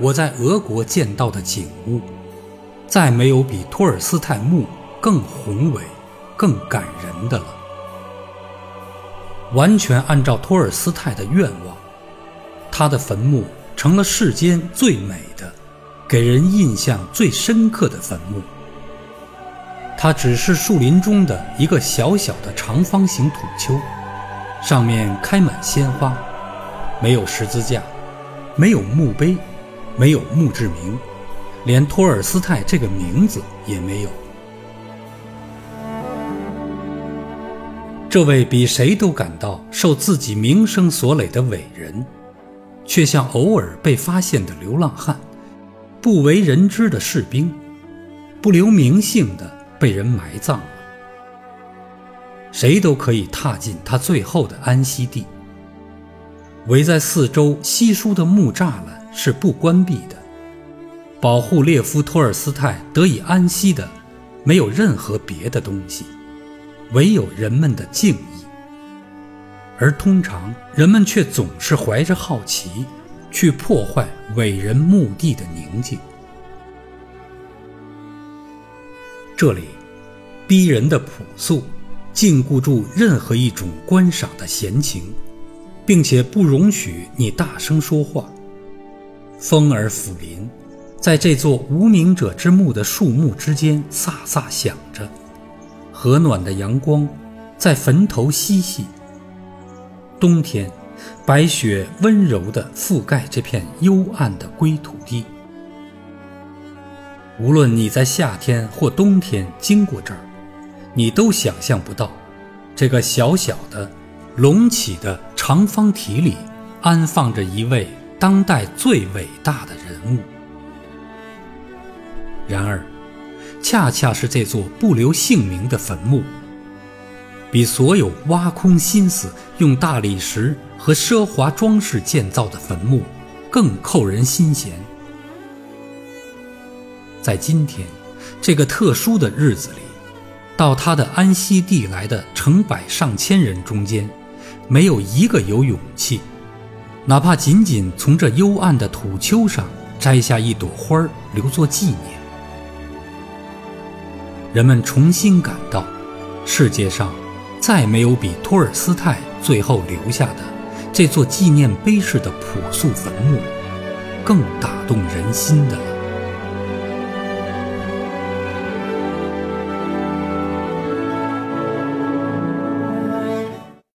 我在俄国见到的景物，再没有比托尔斯泰墓更宏伟、更感人的了。完全按照托尔斯泰的愿望，他的坟墓成了世间最美的、给人印象最深刻的坟墓。它只是树林中的一个小小的长方形土丘，上面开满鲜花，没有十字架，没有墓碑，没有墓志铭，连托尔斯泰这个名字也没有。这位比谁都感到受自己名声所累的伟人，却像偶尔被发现的流浪汉，不为人知的士兵，不留名姓的被人埋葬了。谁都可以踏进他最后的安息地。围在四周稀疏的木栅栏是不关闭的，保护列夫·托尔斯泰得以安息的，没有任何别的东西。唯有人们的敬意，而通常人们却总是怀着好奇，去破坏伟人墓地的宁静。这里，逼人的朴素，禁锢住任何一种观赏的闲情，并且不容许你大声说话。风儿抚林，在这座无名者之墓的树木之间飒飒响着。和暖的阳光在坟头嬉戏。冬天，白雪温柔地覆盖这片幽暗的归土地。无论你在夏天或冬天经过这儿，你都想象不到，这个小小的、隆起的长方体里安放着一位当代最伟大的人物。然而。恰恰是这座不留姓名的坟墓，比所有挖空心思用大理石和奢华装饰建造的坟墓更扣人心弦。在今天这个特殊的日子里，到他的安息地来的成百上千人中间，没有一个有勇气，哪怕仅仅从这幽暗的土丘上摘下一朵花儿留作纪念。人们重新感到，世界上再没有比托尔斯泰最后留下的这座纪念碑式的朴素坟墓更打动人心的了。